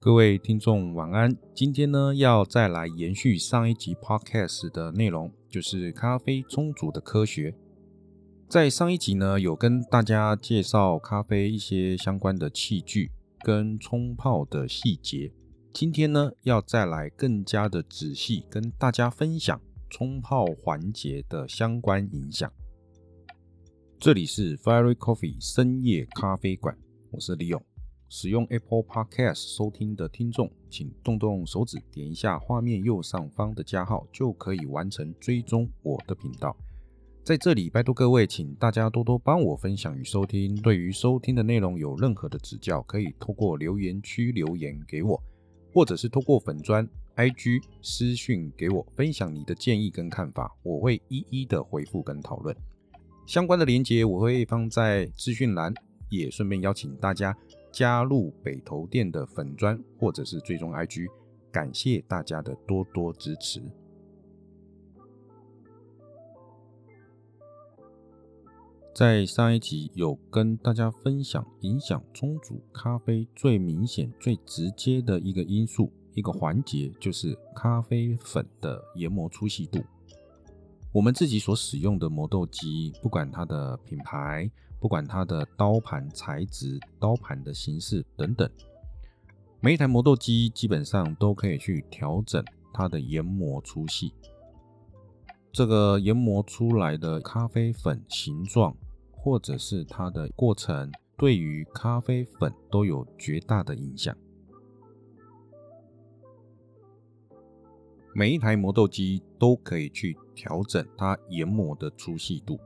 各位听众晚安。今天呢，要再来延续上一集 podcast 的内容，就是咖啡冲煮的科学。在上一集呢，有跟大家介绍咖啡一些相关的器具跟冲泡的细节。今天呢，要再来更加的仔细跟大家分享冲泡环节的相关影响。这里是 Fairy Coffee 深夜咖啡馆，我是李勇。使用 Apple Podcast 收听的听众，请动动手指，点一下画面右上方的加号，就可以完成追踪我的频道。在这里，拜托各位，请大家多多帮我分享与收听。对于收听的内容有任何的指教，可以透过留言区留言给我，或者是透过粉砖 IG 私讯给我分享你的建议跟看法，我会一一的回复跟讨论。相关的连接我会放在资讯栏，也顺便邀请大家。加入北投店的粉砖，或者是最终 IG，感谢大家的多多支持。在上一集有跟大家分享，影响冲煮咖啡最明显、最直接的一个因素、一个环节，就是咖啡粉的研磨粗细度。我们自己所使用的磨豆机，不管它的品牌。不管它的刀盘材质、刀盘的形式等等，每一台磨豆机基本上都可以去调整它的研磨粗细。这个研磨出来的咖啡粉形状，或者是它的过程，对于咖啡粉都有绝大的影响。每一台磨豆机都可以去调整它研磨的粗细度。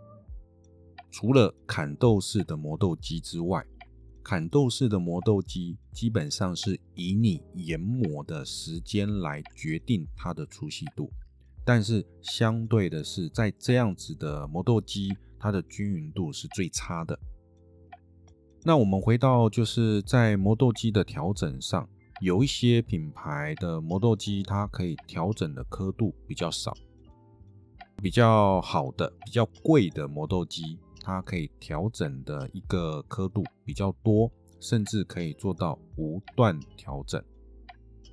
除了砍豆式的磨豆机之外，砍豆式的磨豆机基本上是以你研磨的时间来决定它的粗细度。但是相对的是，在这样子的磨豆机，它的均匀度是最差的。那我们回到就是在磨豆机的调整上，有一些品牌的磨豆机，它可以调整的刻度比较少，比较好的、比较贵的磨豆机。它可以调整的一个刻度比较多，甚至可以做到无段调整。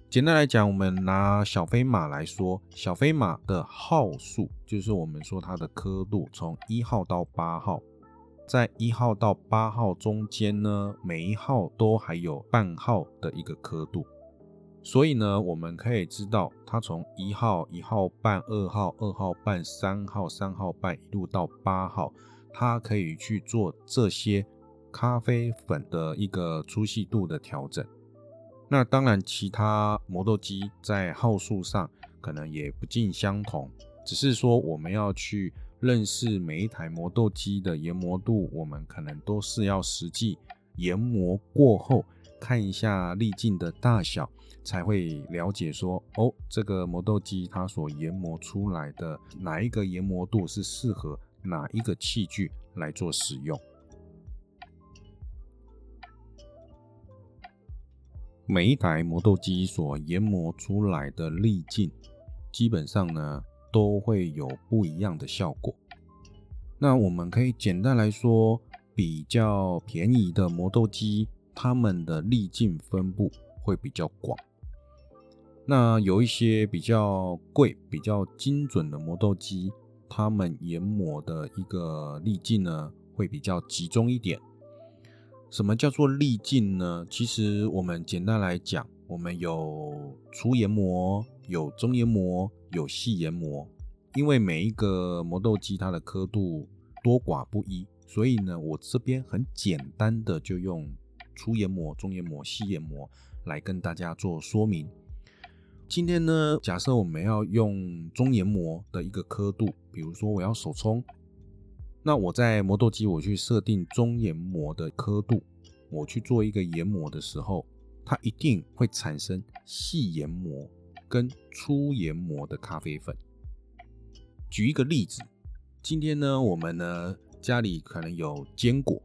简单来讲，我们拿小飞马来说，小飞马的号数就是我们说它的刻度，从一号到八号，在一号到八号中间呢，每一号都还有半号的一个刻度。所以呢，我们可以知道，它从一号、一号半、二号、二号半、三号、三号半一路到八号。它可以去做这些咖啡粉的一个粗细度的调整。那当然，其他磨豆机在号数上可能也不尽相同，只是说我们要去认识每一台磨豆机的研磨度，我们可能都是要实际研磨过后看一下粒径的大小，才会了解说哦，这个磨豆机它所研磨出来的哪一个研磨度是适合。哪一个器具来做使用？每一台磨豆机所研磨出来的粒径，基本上呢都会有不一样的效果。那我们可以简单来说，比较便宜的磨豆机，它们的粒径分布会比较广。那有一些比较贵、比较精准的磨豆机。他们研磨的一个粒径呢，会比较集中一点。什么叫做粒径呢？其实我们简单来讲，我们有粗研磨、有中研磨、有细研磨。因为每一个磨豆机它的刻度多寡不一，所以呢，我这边很简单的就用粗研磨、中研磨、细研磨来跟大家做说明。今天呢，假设我们要用中研磨的一个刻度，比如说我要手冲，那我在磨豆机我去设定中研磨的刻度，我去做一个研磨的时候，它一定会产生细研磨跟粗研磨的咖啡粉。举一个例子，今天呢，我们呢家里可能有坚果，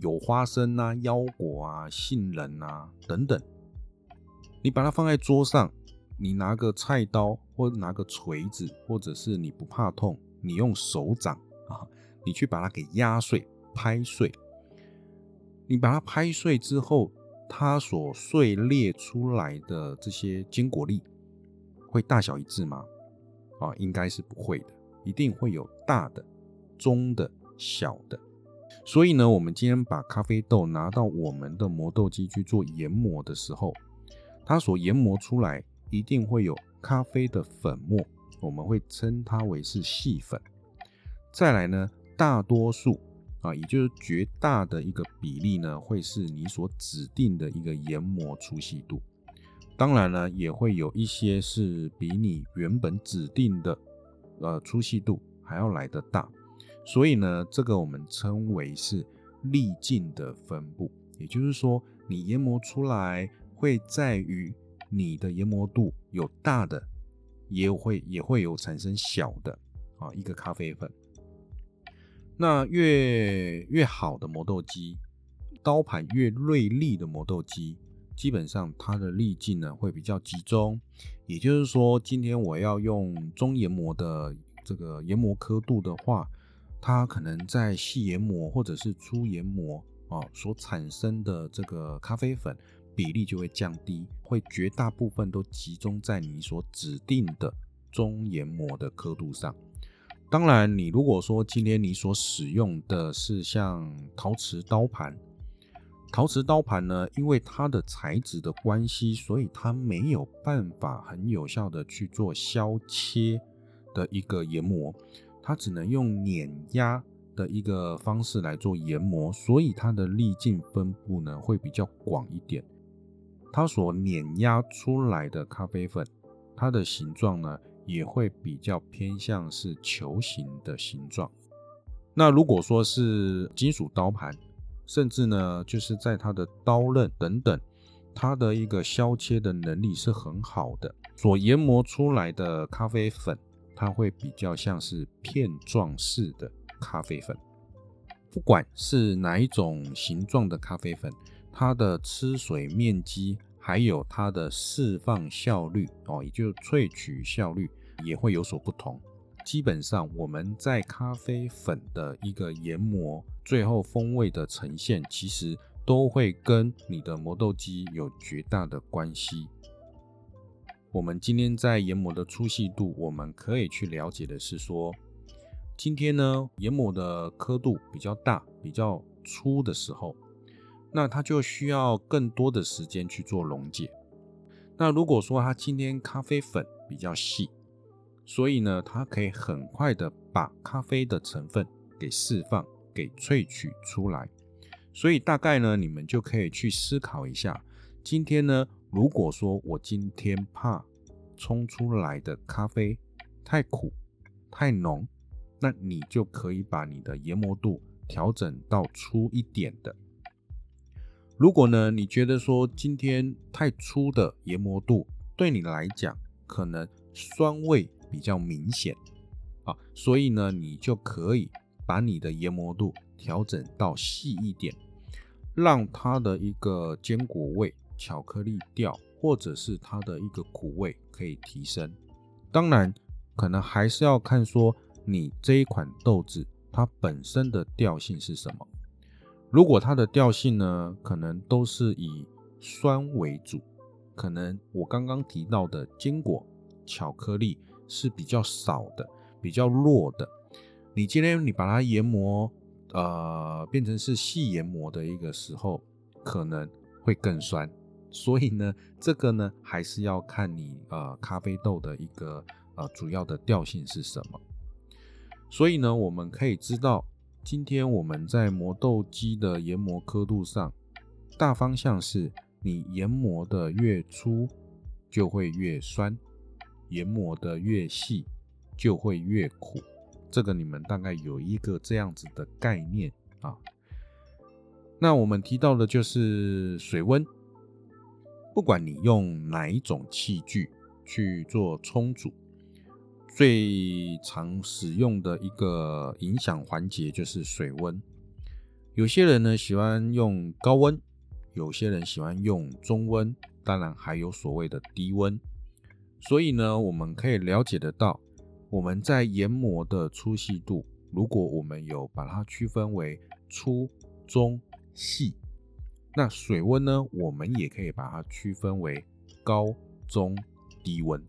有花生啊、腰果啊、杏仁啊等等，你把它放在桌上。你拿个菜刀，或拿个锤子，或者是你不怕痛，你用手掌啊，你去把它给压碎、拍碎。你把它拍碎之后，它所碎裂出来的这些坚果粒会大小一致吗？啊，应该是不会的，一定会有大的、中的、小的。所以呢，我们今天把咖啡豆拿到我们的磨豆机去做研磨的时候，它所研磨出来一定会有咖啡的粉末，我们会称它为是细粉。再来呢，大多数啊，也就是绝大的一个比例呢，会是你所指定的一个研磨粗细度。当然呢，也会有一些是比你原本指定的呃粗细度还要来得大。所以呢，这个我们称为是粒径的分布，也就是说，你研磨出来会在于你的研磨度有大的，也会也会有产生小的啊一个咖啡粉。那越越好的磨豆机，刀盘越锐利的磨豆机，基本上它的粒径呢会比较集中。也就是说，今天我要用中研磨的这个研磨刻度的话。它可能在细研磨或者是粗研磨啊，所产生的这个咖啡粉比例就会降低，会绝大部分都集中在你所指定的中研磨的刻度上。当然，你如果说今天你所使用的是像陶瓷刀盘，陶瓷刀盘呢，因为它的材质的关系，所以它没有办法很有效的去做削切的一个研磨。它只能用碾压的一个方式来做研磨，所以它的粒径分布呢会比较广一点。它所碾压出来的咖啡粉，它的形状呢也会比较偏向是球形的形状。那如果说是金属刀盘，甚至呢就是在它的刀刃等等，它的一个削切的能力是很好的，所研磨出来的咖啡粉。它会比较像是片状式的咖啡粉，不管是哪一种形状的咖啡粉，它的吃水面积还有它的释放效率哦，也就萃取效率也会有所不同。基本上我们在咖啡粉的一个研磨，最后风味的呈现，其实都会跟你的磨豆机有绝大的关系。我们今天在研磨的粗细度，我们可以去了解的是说，今天呢研磨的刻度比较大、比较粗的时候，那它就需要更多的时间去做溶解。那如果说它今天咖啡粉比较细，所以呢它可以很快的把咖啡的成分给释放、给萃取出来。所以大概呢，你们就可以去思考一下，今天呢。如果说我今天怕冲出来的咖啡太苦、太浓，那你就可以把你的研磨度调整到粗一点的。如果呢，你觉得说今天太粗的研磨度对你来讲可能酸味比较明显啊，所以呢，你就可以把你的研磨度调整到细一点，让它的一个坚果味。巧克力调，或者是它的一个苦味可以提升。当然，可能还是要看说你这一款豆子它本身的调性是什么。如果它的调性呢，可能都是以酸为主，可能我刚刚提到的坚果、巧克力是比较少的、比较弱的。你今天你把它研磨，呃，变成是细研磨的一个时候，可能会更酸。所以呢，这个呢还是要看你呃咖啡豆的一个呃主要的调性是什么。所以呢，我们可以知道，今天我们在磨豆机的研磨刻度上，大方向是你研磨的越粗就会越酸，研磨的越细就会越苦。这个你们大概有一个这样子的概念啊。那我们提到的就是水温。不管你用哪一种器具去做冲煮，最常使用的一个影响环节就是水温。有些人呢喜欢用高温，有些人喜欢用中温，当然还有所谓的低温。所以呢，我们可以了解得到，我们在研磨的粗细度，如果我们有把它区分为粗、中、细。那水温呢，我们也可以把它区分为高、中、低温。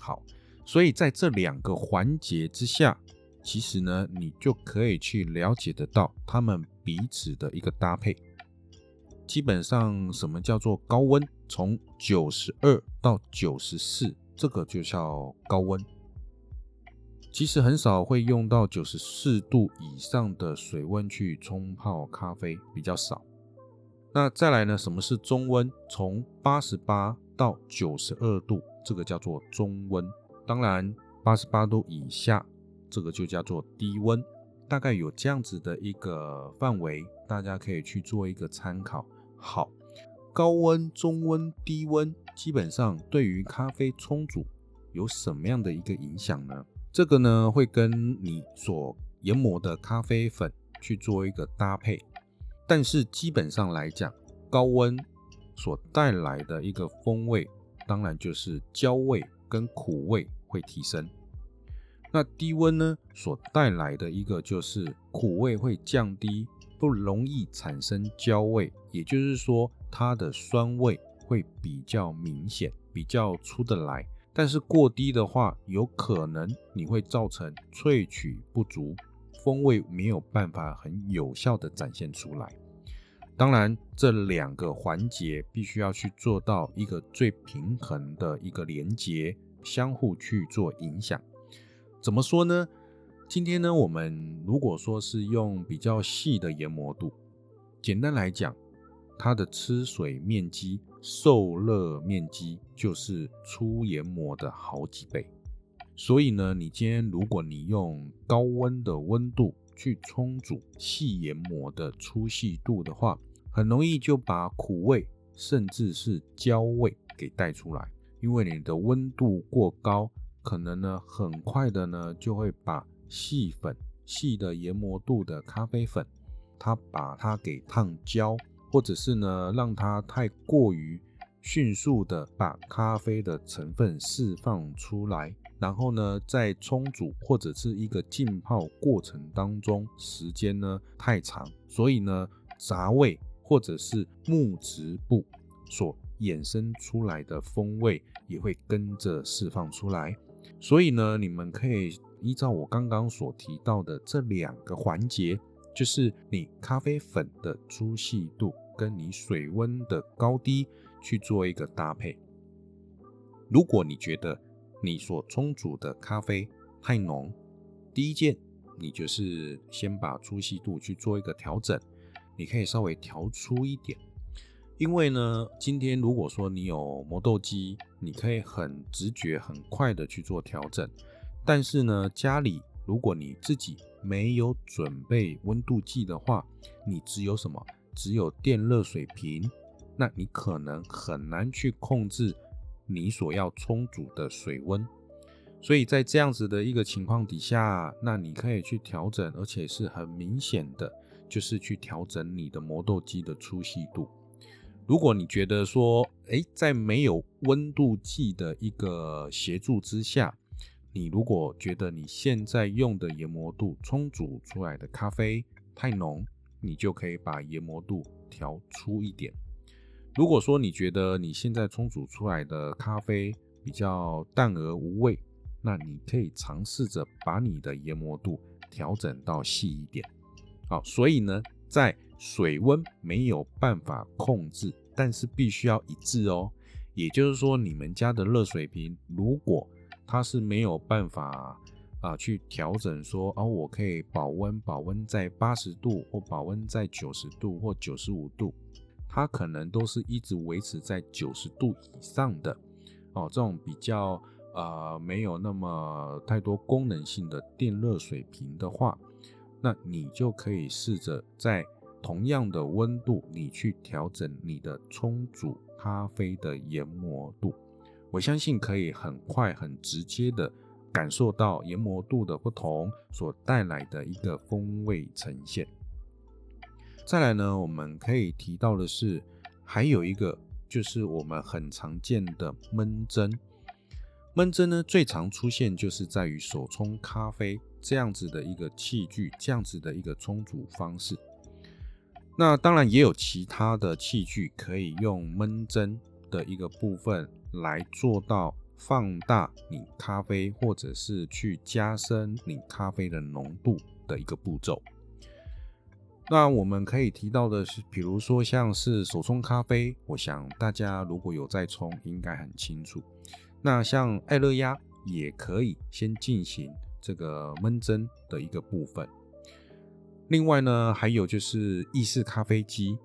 好，所以在这两个环节之下，其实呢，你就可以去了解得到它们彼此的一个搭配。基本上，什么叫做高温？从九十二到九十四，这个就叫高温。其实很少会用到九十四度以上的水温去冲泡咖啡，比较少。那再来呢？什么是中温？从八十八到九十二度，这个叫做中温。当然，八十八度以下，这个就叫做低温。大概有这样子的一个范围，大家可以去做一个参考。好，高温、中温、低温，基本上对于咖啡冲煮有什么样的一个影响呢？这个呢，会跟你所研磨的咖啡粉去做一个搭配，但是基本上来讲，高温所带来的一个风味，当然就是焦味跟苦味会提升。那低温呢，所带来的一个就是苦味会降低，不容易产生焦味，也就是说，它的酸味会比较明显，比较出得来。但是过低的话，有可能你会造成萃取不足，风味没有办法很有效的展现出来。当然，这两个环节必须要去做到一个最平衡的一个连接，相互去做影响。怎么说呢？今天呢，我们如果说是用比较细的研磨度，简单来讲。它的吃水面积、受热面积就是粗研磨的好几倍，所以呢，你今天如果你用高温的温度去冲煮细研磨的粗细度的话，很容易就把苦味甚至是焦味给带出来，因为你的温度过高，可能呢很快的呢就会把细粉、细的研磨度的咖啡粉，它把它给烫焦。或者是呢，让它太过于迅速的把咖啡的成分释放出来，然后呢，在冲煮或者是一个浸泡过程当中，时间呢太长，所以呢，杂味或者是木质部所衍生出来的风味也会跟着释放出来。所以呢，你们可以依照我刚刚所提到的这两个环节，就是你咖啡粉的粗细度。跟你水温的高低去做一个搭配。如果你觉得你所冲煮的咖啡太浓，第一件你就是先把粗细度去做一个调整，你可以稍微调粗一点。因为呢，今天如果说你有磨豆机，你可以很直觉、很快的去做调整。但是呢，家里如果你自己没有准备温度计的话，你只有什么？只有电热水瓶，那你可能很难去控制你所要充足的水温。所以在这样子的一个情况底下，那你可以去调整，而且是很明显的，就是去调整你的磨豆机的粗细度。如果你觉得说，诶，在没有温度计的一个协助之下，你如果觉得你现在用的研磨度冲煮出来的咖啡太浓，你就可以把研磨度调粗一点。如果说你觉得你现在冲煮出来的咖啡比较淡而无味，那你可以尝试着把你的研磨度调整到细一点。好，所以呢，在水温没有办法控制，但是必须要一致哦。也就是说，你们家的热水瓶如果它是没有办法。啊，去调整说，哦，我可以保温，保温在八十度，或保温在九十度，或九十五度，它可能都是一直维持在九十度以上的哦。这种比较呃没有那么太多功能性的电热水瓶的话，那你就可以试着在同样的温度，你去调整你的冲煮咖啡的研磨度，我相信可以很快很直接的。感受到研磨度的不同所带来的一个风味呈现。再来呢，我们可以提到的是，还有一个就是我们很常见的闷蒸。闷蒸呢，最常出现就是在于手冲咖啡这样子的一个器具，这样子的一个冲煮方式。那当然也有其他的器具可以用闷蒸的一个部分来做到放大你咖啡，或者是去加深你咖啡的浓度的一个步骤。那我们可以提到的是，比如说像是手冲咖啡，我想大家如果有在冲，应该很清楚。那像爱乐压也可以先进行这个闷蒸的一个部分。另外呢，还有就是意式咖啡机。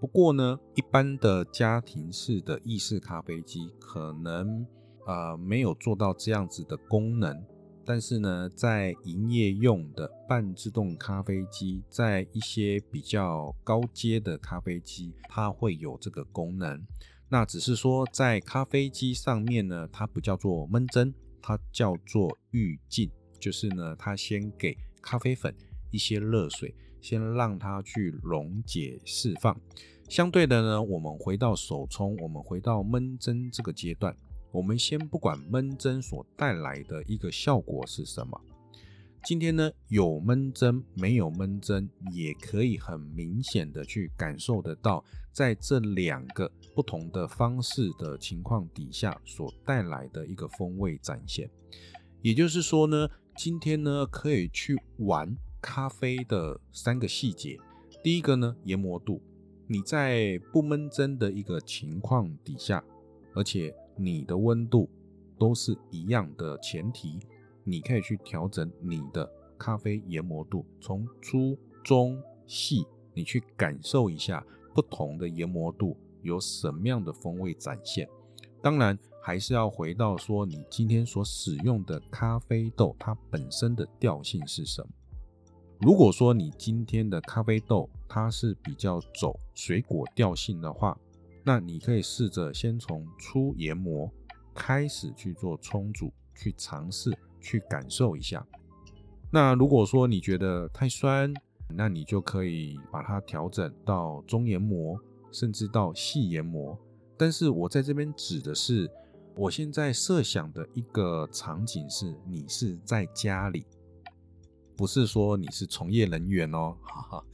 不过呢，一般的家庭式的意式咖啡机可能呃没有做到这样子的功能。但是呢，在营业用的半自动咖啡机，在一些比较高阶的咖啡机，它会有这个功能。那只是说，在咖啡机上面呢，它不叫做闷蒸，它叫做预浸，就是呢，它先给咖啡粉一些热水，先让它去溶解释放。相对的呢，我们回到手冲，我们回到闷蒸这个阶段。我们先不管闷蒸所带来的一个效果是什么，今天呢有闷蒸没有闷蒸，也可以很明显的去感受得到，在这两个不同的方式的情况底下所带来的一个风味展现。也就是说呢，今天呢可以去玩咖啡的三个细节。第一个呢研磨度，你在不闷蒸的一个情况底下，而且你的温度都是一样的前提，你可以去调整你的咖啡研磨度，从粗、中、细，你去感受一下不同的研磨度有什么样的风味展现。当然，还是要回到说你今天所使用的咖啡豆它本身的调性是什么。如果说你今天的咖啡豆它是比较走水果调性的话，那你可以试着先从粗研磨开始去做冲煮，去尝试去感受一下。那如果说你觉得太酸，那你就可以把它调整到中研磨，甚至到细研磨。但是我在这边指的是，我现在设想的一个场景是，你是在家里，不是说你是从业人员哦。哈哈，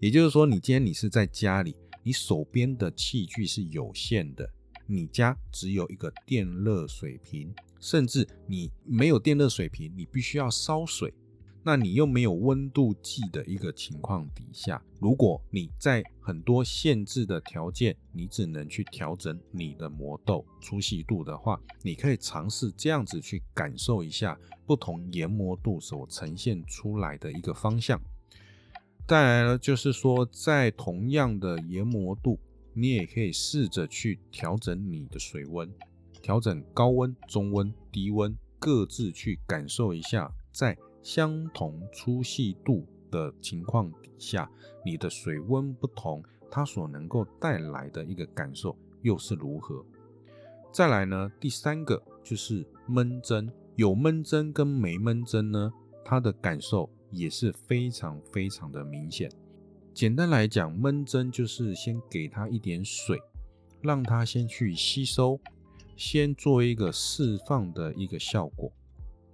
也就是说，你今天你是在家里。你手边的器具是有限的，你家只有一个电热水瓶，甚至你没有电热水瓶，你必须要烧水。那你又没有温度计的一个情况底下，如果你在很多限制的条件，你只能去调整你的磨豆粗细度的话，你可以尝试这样子去感受一下不同研磨度所呈现出来的一个方向。再来呢，就是说，在同样的研磨度，你也可以试着去调整你的水温，调整高温、中温、低温，各自去感受一下，在相同粗细度的情况底下，你的水温不同，它所能够带来的一个感受又是如何。再来呢，第三个就是闷蒸，有闷蒸跟没闷蒸呢，它的感受。也是非常非常的明显。简单来讲，闷蒸就是先给它一点水，让它先去吸收，先做一个释放的一个效果。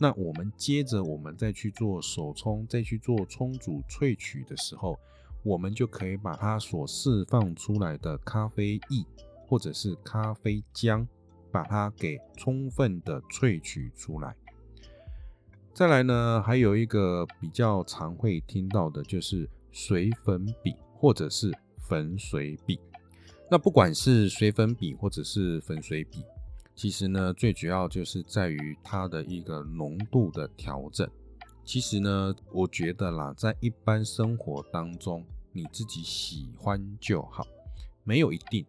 那我们接着我们再去做手冲，再去做冲煮萃取的时候，我们就可以把它所释放出来的咖啡液或者是咖啡浆，把它给充分的萃取出来。再来呢，还有一个比较常会听到的，就是水粉笔或者是粉水笔。那不管是水粉笔或者是粉水笔，其实呢，最主要就是在于它的一个浓度的调整。其实呢，我觉得啦，在一般生活当中，你自己喜欢就好，没有一定。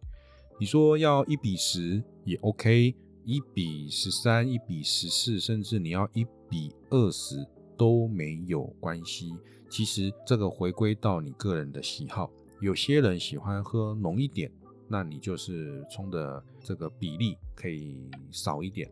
你说要一比十也 OK，一比十三、一比十四，甚至你要一。比二十都没有关系。其实这个回归到你个人的喜好，有些人喜欢喝浓一点，那你就是冲的这个比例可以少一点。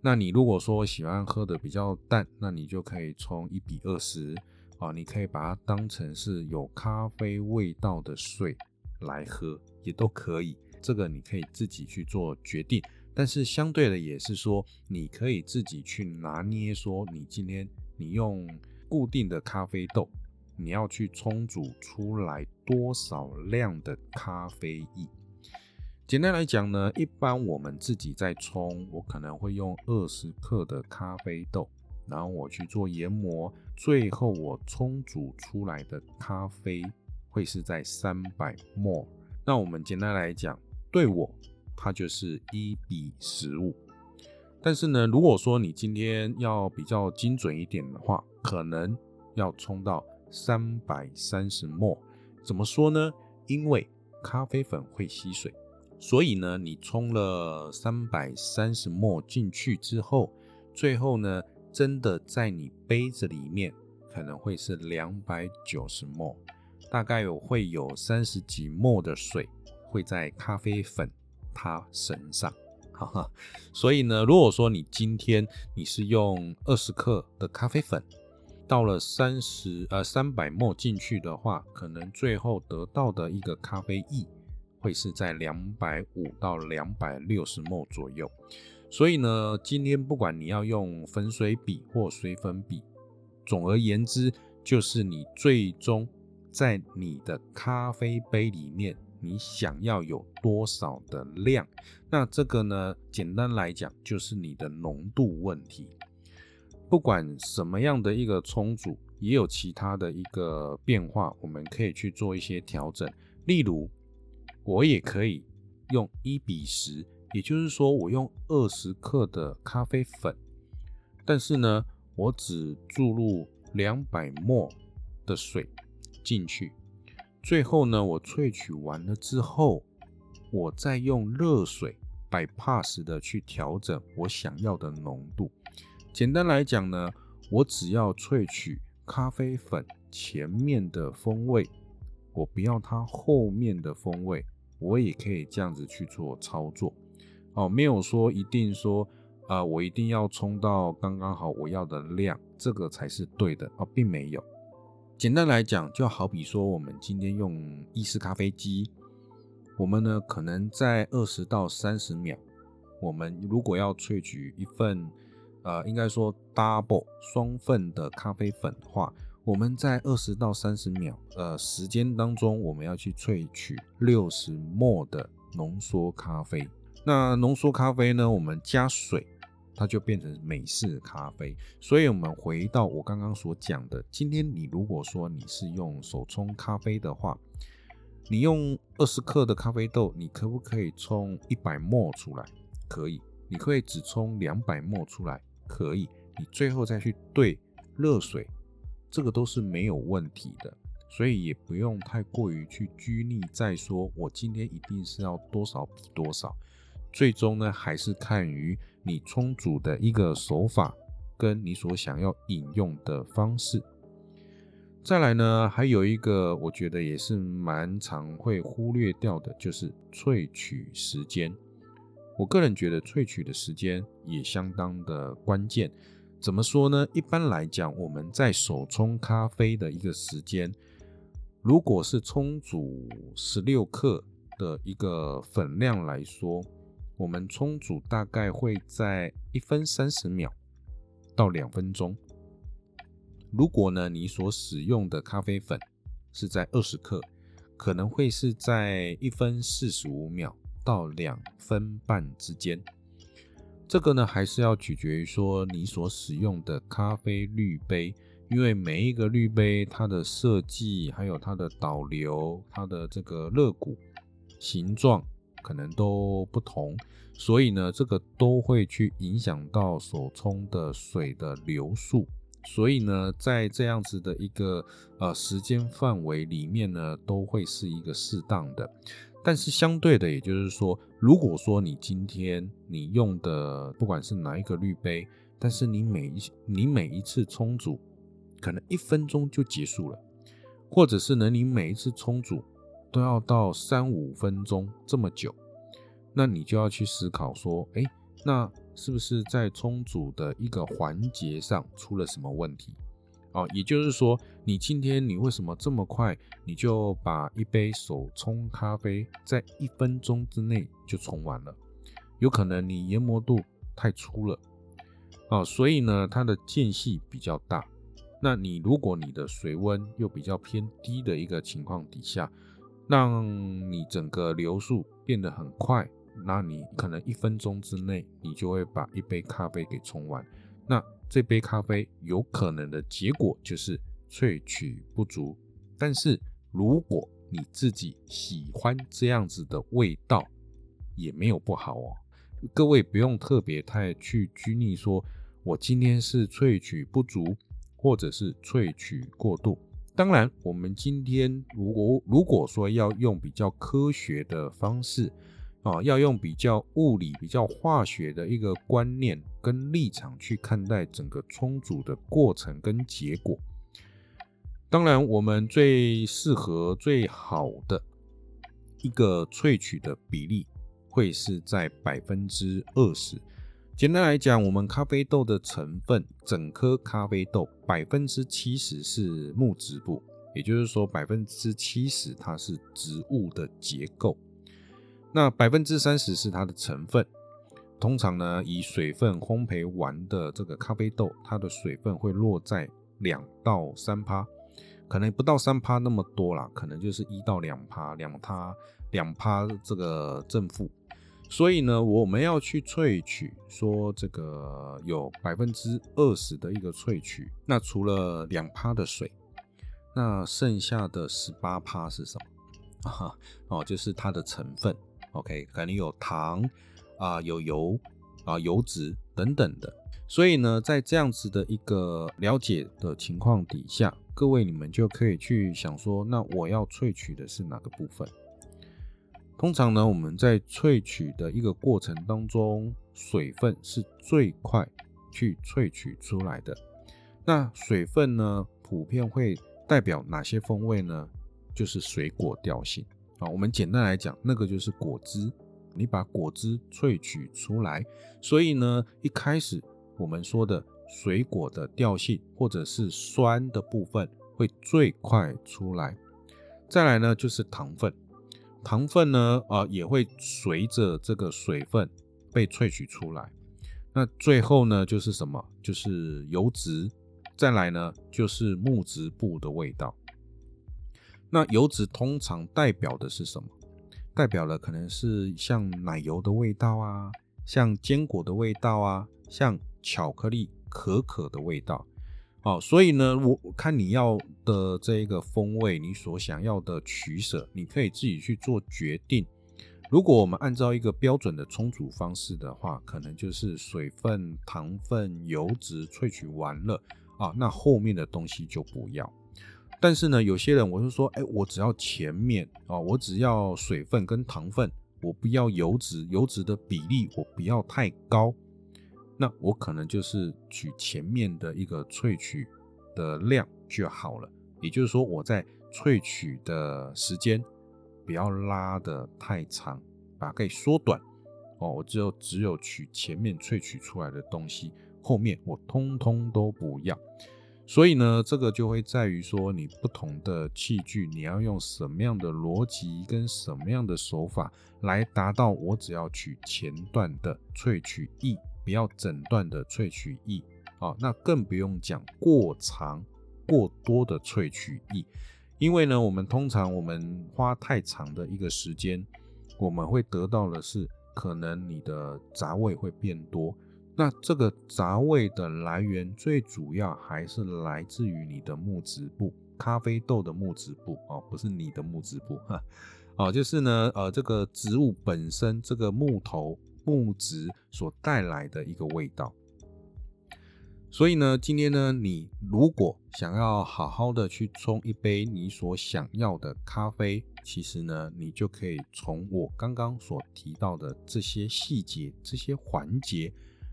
那你如果说喜欢喝的比较淡，那你就可以冲一比二十啊，你可以把它当成是有咖啡味道的水来喝，也都可以。这个你可以自己去做决定。但是相对的也是说，你可以自己去拿捏，说你今天你用固定的咖啡豆，你要去冲煮出来多少量的咖啡液。简单来讲呢，一般我们自己在冲，我可能会用二十克的咖啡豆，然后我去做研磨，最后我冲煮出来的咖啡会是在三百 ml。那我们简单来讲，对我它就是一比十五。但是呢，如果说你今天要比较精准一点的话，可能要冲到三百三十 ml。怎么说呢？因为咖啡粉会吸水。所以呢，你冲了三百三十沫进去之后，最后呢，真的在你杯子里面可能会是两百九十沫，大概有会有三十几沫的水会在咖啡粉它身上，哈哈。所以呢，如果说你今天你是用二十克的咖啡粉，到了三十呃三百沫进去的话，可能最后得到的一个咖啡液。会是在两百五到两百六十沫左右，所以呢，今天不管你要用粉水笔或水粉笔，总而言之，就是你最终在你的咖啡杯里面，你想要有多少的量，那这个呢，简单来讲就是你的浓度问题。不管什么样的一个冲煮，也有其他的一个变化，我们可以去做一些调整，例如。我也可以用一比十，也就是说，我用二十克的咖啡粉，但是呢，我只注入两百沫的水进去，最后呢，我萃取完了之后，我再用热水 bypass 的去调整我想要的浓度。简单来讲呢，我只要萃取咖啡粉前面的风味，我不要它后面的风味。我也可以这样子去做操作，哦，没有说一定说，啊，我一定要冲到刚刚好我要的量，这个才是对的哦，并没有。简单来讲，就好比说我们今天用意式咖啡机，我们呢可能在二十到三十秒，我们如果要萃取一份，呃，应该说 double 双份的咖啡粉的话。我们在二十到三十秒呃时间当中，我们要去萃取六十沫的浓缩咖啡。那浓缩咖啡呢，我们加水，它就变成美式咖啡。所以，我们回到我刚刚所讲的，今天你如果说你是用手冲咖啡的话，你用二十克的咖啡豆，你可不可以冲一百沫出来？可以。你可以只冲两百沫出来？可以。你最后再去兑热水。这个都是没有问题的，所以也不用太过于去拘泥在说，我今天一定是要多少比多少。最终呢，还是看于你充足的一个手法，跟你所想要饮用的方式。再来呢，还有一个我觉得也是蛮常会忽略掉的，就是萃取时间。我个人觉得萃取的时间也相当的关键。怎么说呢？一般来讲，我们在手冲咖啡的一个时间，如果是冲煮十六克的一个粉量来说，我们冲煮大概会在一分三十秒到两分钟。如果呢，你所使用的咖啡粉是在二十克，可能会是在一分四十五秒到两分半之间。这个呢，还是要取决于说你所使用的咖啡滤杯，因为每一个滤杯它的设计，还有它的导流，它的这个肋骨形状可能都不同，所以呢，这个都会去影响到手冲的水的流速。所以呢，在这样子的一个呃时间范围里面呢，都会是一个适当的。但是相对的，也就是说，如果说你今天你用的不管是哪一个滤杯，但是你每一你每一次冲煮可能一分钟就结束了，或者是呢你每一次冲煮都要到三五分钟这么久，那你就要去思考说，哎，那是不是在冲煮的一个环节上出了什么问题？哦，也就是说，你今天你为什么这么快，你就把一杯手冲咖啡在一分钟之内就冲完了？有可能你研磨度太粗了，哦，所以呢，它的间隙比较大，那你如果你的水温又比较偏低的一个情况底下，让你整个流速变得很快，那你可能一分钟之内你就会把一杯咖啡给冲完。那这杯咖啡有可能的结果就是萃取不足。但是如果你自己喜欢这样子的味道，也没有不好哦。各位不用特别太去拘泥，说我今天是萃取不足。或者是萃取过度。当然，我们今天如果如果说要用比较科学的方式啊，要用比较物理、比较化学的一个观念跟立场去看待整个冲煮的过程跟结果。当然，我们最适合、最好的一个萃取的比例会是在百分之二十。简单来讲，我们咖啡豆的成分，整颗咖啡豆百分之七十是木质部，也就是说百分之七十它是植物的结构，那百分之三十是它的成分。通常呢，以水分烘焙完的这个咖啡豆，它的水分会落在两到三趴，可能不到三趴那么多啦，可能就是一到两趴，两趴两趴这个正负。所以呢，我们要去萃取，说这个有百分之二十的一个萃取，那除了两趴的水，那剩下的十八趴是什么？啊，哦，就是它的成分。OK，可能有糖啊，有油啊，油脂等等的。所以呢，在这样子的一个了解的情况底下，各位你们就可以去想说，那我要萃取的是哪个部分？通常呢，我们在萃取的一个过程当中，水分是最快去萃取出来的。那水分呢，普遍会代表哪些风味呢？就是水果调性啊。我们简单来讲，那个就是果汁。你把果汁萃取出来，所以呢，一开始我们说的水果的调性或者是酸的部分会最快出来。再来呢，就是糖分。糖分呢，啊，也会随着这个水分被萃取出来。那最后呢，就是什么？就是油脂。再来呢，就是木质部的味道。那油脂通常代表的是什么？代表了可能是像奶油的味道啊，像坚果的味道啊，像巧克力、可可的味道。哦，所以呢，我看你要的这一个风味，你所想要的取舍，你可以自己去做决定。如果我们按照一个标准的冲煮方式的话，可能就是水分、糖分、油脂萃取完了啊，那后面的东西就不要。但是呢，有些人我就说，哎，我只要前面啊，我只要水分跟糖分，我不要油脂，油脂的比例我不要太高。那我可能就是取前面的一个萃取的量就好了，也就是说我在萃取的时间不要拉的太长，把它给缩短哦。我只有只有取前面萃取出来的东西，后面我通通都不要。所以呢，这个就会在于说你不同的器具，你要用什么样的逻辑跟什么样的手法来达到我只要取前段的萃取液。不要整段的萃取液啊，那更不用讲过长、过多的萃取液，因为呢，我们通常我们花太长的一个时间，我们会得到的是可能你的杂味会变多。那这个杂味的来源最主要还是来自于你的木质部，咖啡豆的木质部哦，不是你的木质部哈，哦，就是呢，呃，这个植物本身这个木头。木质所带来的一个味道，所以呢，今天呢，你如果想要好好的去冲一杯你所想要的咖啡，其实呢，你就可以从我刚刚所提到的这些细节、这些环节，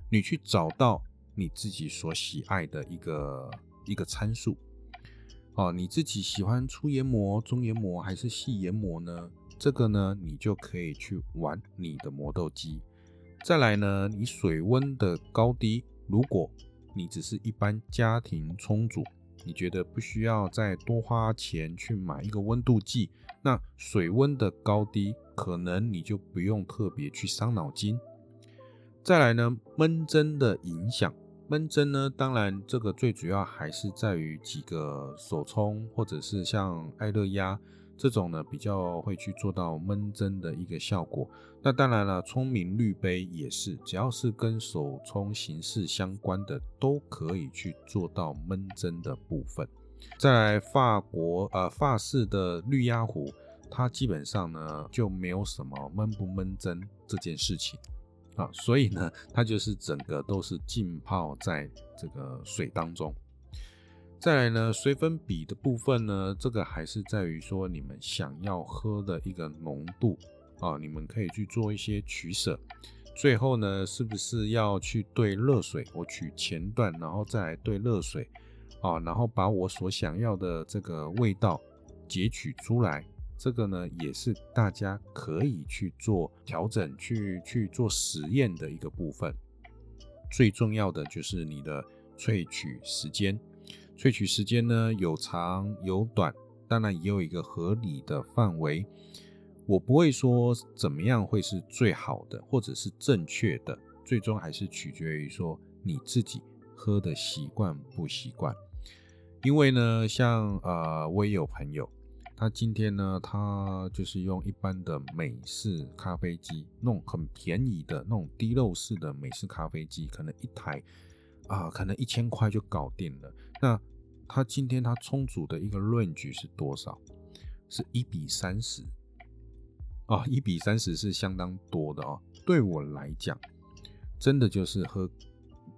你去找到你自己所喜爱的一个一个参数。哦，你自己喜欢粗研磨、中研磨还是细研磨呢？这个呢，你就可以去玩你的磨豆机。再来呢，你水温的高低，如果你只是一般家庭冲煮，你觉得不需要再多花钱去买一个温度计，那水温的高低可能你就不用特别去伤脑筋。再来呢，闷蒸的影响闷蒸呢，当然这个最主要还是在于几个手冲，或者是像爱乐压这种呢，比较会去做到闷蒸的一个效果。那当然了，聪明滤杯也是，只要是跟手冲形式相关的，都可以去做到闷蒸的部分。再来，法国呃法式的滤压壶，它基本上呢就没有什么闷不闷蒸这件事情啊，所以呢，它就是整个都是浸泡在这个水当中。再来呢，水粉比的部分呢，这个还是在于说你们想要喝的一个浓度啊，你们可以去做一些取舍。最后呢，是不是要去兑热水？我取前段，然后再来兑热水啊，然后把我所想要的这个味道截取出来。这个呢，也是大家可以去做调整、去去做实验的一个部分。最重要的就是你的萃取时间。萃取时间呢有长有短，当然也有一个合理的范围。我不会说怎么样会是最好的，或者是正确的，最终还是取决于说你自己喝的习惯不习惯。因为呢，像呃，我也有朋友，他今天呢，他就是用一般的美式咖啡机，那种很便宜的那种滴漏式的美式咖啡机，可能一台啊，可能一千块就搞定了。那他今天他充足的一个 range 是多少？是一比三十啊，一比三十是相当多的哦。对我来讲，真的就是喝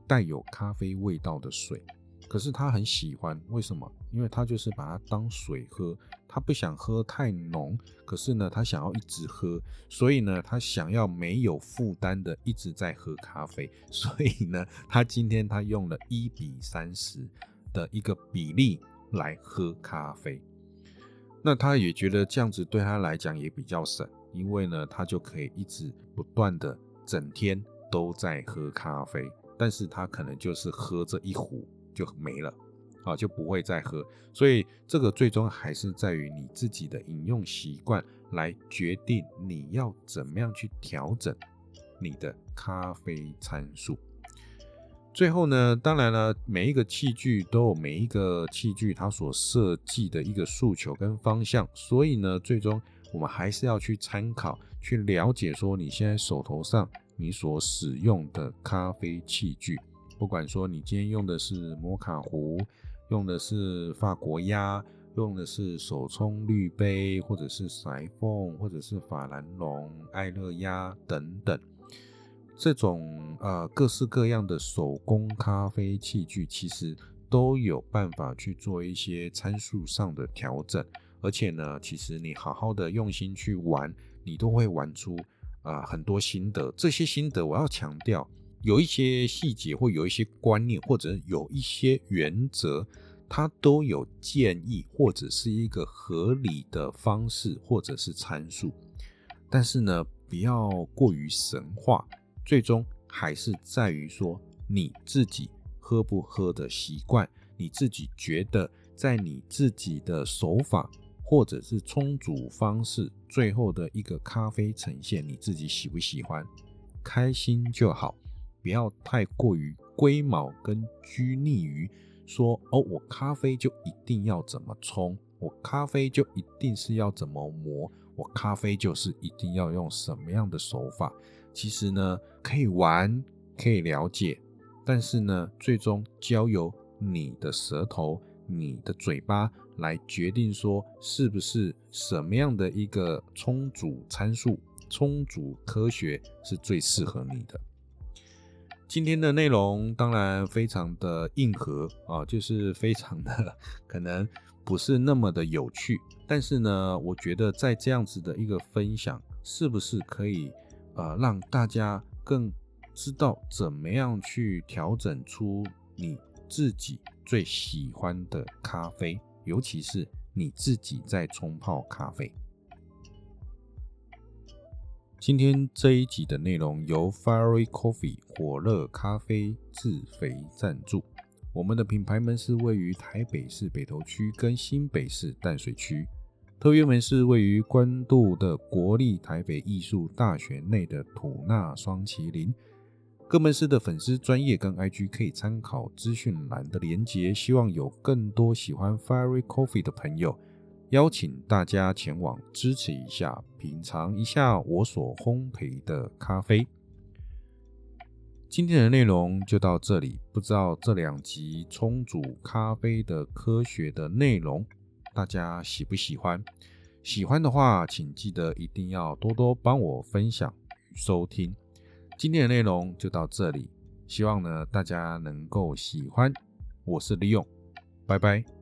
带有咖啡味道的水。可是他很喜欢，为什么？因为他就是把它当水喝，他不想喝太浓。可是呢，他想要一直喝，所以呢，他想要没有负担的一直在喝咖啡。所以呢，他今天他用了一比三十。的一个比例来喝咖啡，那他也觉得这样子对他来讲也比较省，因为呢，他就可以一直不断的整天都在喝咖啡，但是他可能就是喝这一壶就没了，啊，就不会再喝，所以这个最终还是在于你自己的饮用习惯来决定你要怎么样去调整你的咖啡参数。最后呢，当然了，每一个器具都有每一个器具它所设计的一个诉求跟方向，所以呢，最终我们还是要去参考、去了解，说你现在手头上你所使用的咖啡器具，不管说你今天用的是摩卡壶，用的是法国压，用的是手冲滤杯，或者是裁缝，或者是法兰绒、爱乐压等等。这种呃各式各样的手工咖啡器具，其实都有办法去做一些参数上的调整，而且呢，其实你好好的用心去玩，你都会玩出啊很多心得。这些心得我要强调，有一些细节或有一些观念或者有一些原则，它都有建议或者是一个合理的方式或者是参数，但是呢，不要过于神话。最终还是在于说你自己喝不喝的习惯，你自己觉得在你自己的手法或者是冲煮方式，最后的一个咖啡呈现，你自己喜不喜欢，开心就好，不要太过于龟毛跟拘泥于说哦，我咖啡就一定要怎么冲，我咖啡就一定是要怎么磨，我咖啡就是一定要用什么样的手法。其实呢，可以玩，可以了解，但是呢，最终交由你的舌头、你的嘴巴来决定，说是不是什么样的一个充足参数、充足科学是最适合你的。今天的内容当然非常的硬核啊，就是非常的可能不是那么的有趣，但是呢，我觉得在这样子的一个分享，是不是可以？呃，让大家更知道怎么样去调整出你自己最喜欢的咖啡，尤其是你自己在冲泡咖啡。今天这一集的内容由 Fiery Coffee 火热咖啡自肥赞助。我们的品牌门市位于台北市北投区跟新北市淡水区。特约门是位于关渡的国立台北艺术大学内的吐纳双麒麟。各门市的粉丝专业跟 IG 可以参考资讯栏的连结。希望有更多喜欢 Fairy Coffee 的朋友，邀请大家前往支持一下，品尝一下我所烘焙的咖啡。今天的内容就到这里，不知道这两集冲煮咖啡的科学的内容，大家喜不喜欢？喜欢的话，请记得一定要多多帮我分享与收听。今天的内容就到这里，希望呢大家能够喜欢。我是李勇，拜拜。